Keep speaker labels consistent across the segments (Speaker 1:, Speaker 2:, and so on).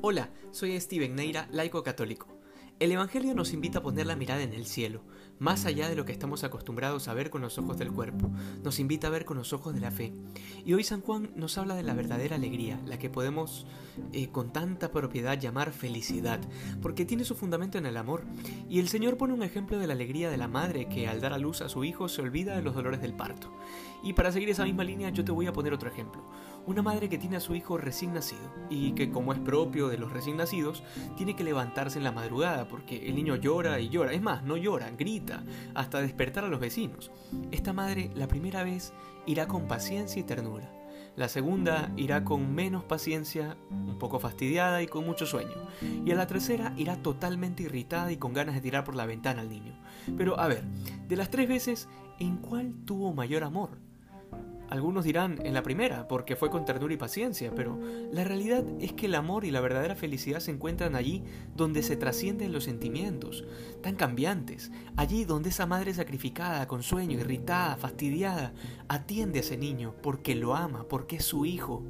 Speaker 1: Hola, soy Steven Neira, laico católico. El Evangelio nos invita a poner la mirada en el cielo, más allá de lo que estamos acostumbrados a ver con los ojos del cuerpo, nos invita a ver con los ojos de la fe. Y hoy San Juan nos habla de la verdadera alegría, la que podemos eh, con tanta propiedad llamar felicidad, porque tiene su fundamento en el amor. Y el Señor pone un ejemplo de la alegría de la madre que al dar a luz a su hijo se olvida de los dolores del parto. Y para seguir esa misma línea yo te voy a poner otro ejemplo. Una madre que tiene a su hijo recién nacido y que como es propio de los recién nacidos, tiene que levantarse en la madrugada porque el niño llora y llora. Es más, no llora, grita, hasta despertar a los vecinos. Esta madre la primera vez irá con paciencia y ternura. La segunda irá con menos paciencia, un poco fastidiada y con mucho sueño. Y a la tercera irá totalmente irritada y con ganas de tirar por la ventana al niño. Pero a ver, de las tres veces, ¿en cuál tuvo mayor amor? Algunos dirán en la primera, porque fue con ternura y paciencia, pero la realidad es que el amor y la verdadera felicidad se encuentran allí donde se trascienden los sentimientos, tan cambiantes, allí donde esa madre sacrificada, con sueño, irritada, fastidiada, atiende a ese niño porque lo ama, porque es su hijo.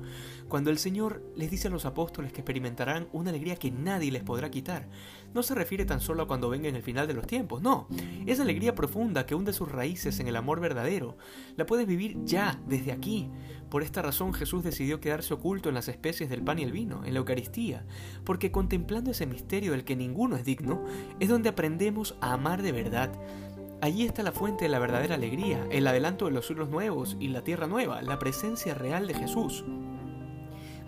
Speaker 1: Cuando el Señor les dice a los apóstoles que experimentarán una alegría que nadie les podrá quitar, no se refiere tan solo a cuando venga en el final de los tiempos, no, es alegría profunda que hunde sus raíces en el amor verdadero. La puedes vivir ya, desde aquí. Por esta razón Jesús decidió quedarse oculto en las especies del pan y el vino, en la Eucaristía, porque contemplando ese misterio del que ninguno es digno, es donde aprendemos a amar de verdad. Allí está la fuente de la verdadera alegría, el adelanto de los cielos nuevos y la tierra nueva, la presencia real de Jesús.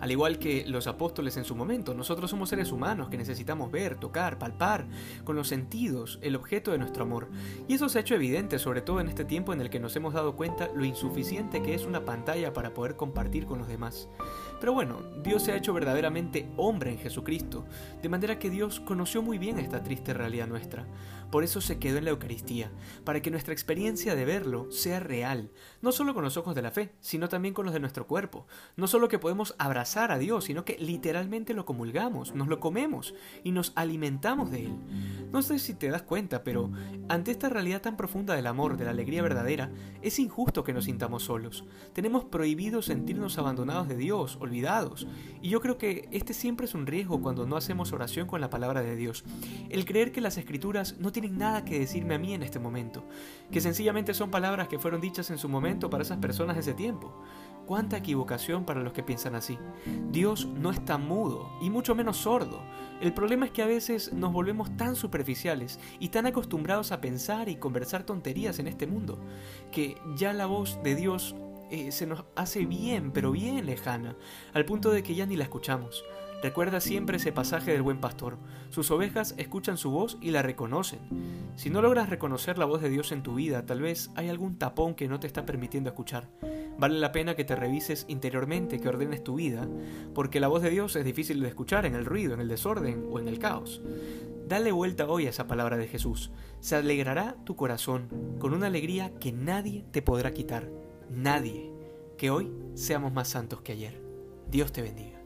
Speaker 1: Al igual que los apóstoles en su momento, nosotros somos seres humanos que necesitamos ver, tocar, palpar con los sentidos el objeto de nuestro amor. Y eso se ha hecho evidente, sobre todo en este tiempo en el que nos hemos dado cuenta lo insuficiente que es una pantalla para poder compartir con los demás. Pero bueno, Dios se ha hecho verdaderamente hombre en Jesucristo, de manera que Dios conoció muy bien esta triste realidad nuestra. Por eso se quedó en la Eucaristía, para que nuestra experiencia de verlo sea real, no solo con los ojos de la fe, sino también con los de nuestro cuerpo. No solo que podemos abrazar a Dios, sino que literalmente lo comulgamos, nos lo comemos y nos alimentamos de Él. No sé si te das cuenta, pero ante esta realidad tan profunda del amor, de la alegría verdadera, es injusto que nos sintamos solos. Tenemos prohibido sentirnos abandonados de Dios, olvidados. Y yo creo que este siempre es un riesgo cuando no hacemos oración con la palabra de Dios. El creer que las escrituras no tienen nada que decirme a mí en este momento, que sencillamente son palabras que fueron dichas en su momento para esas personas de ese tiempo. Cuánta equivocación para los que piensan así. Dios no está mudo, y mucho menos sordo. El problema es que a veces nos volvemos tan superficiales y tan acostumbrados a pensar y conversar tonterías en este mundo, que ya la voz de Dios eh, se nos hace bien, pero bien lejana, al punto de que ya ni la escuchamos. Recuerda siempre ese pasaje del buen pastor. Sus ovejas escuchan su voz y la reconocen. Si no logras reconocer la voz de Dios en tu vida, tal vez hay algún tapón que no te está permitiendo escuchar. Vale la pena que te revises interiormente, que ordenes tu vida, porque la voz de Dios es difícil de escuchar en el ruido, en el desorden o en el caos. Dale vuelta hoy a esa palabra de Jesús. Se alegrará tu corazón con una alegría que nadie te podrá quitar. Nadie. Que hoy seamos más santos que ayer. Dios te bendiga.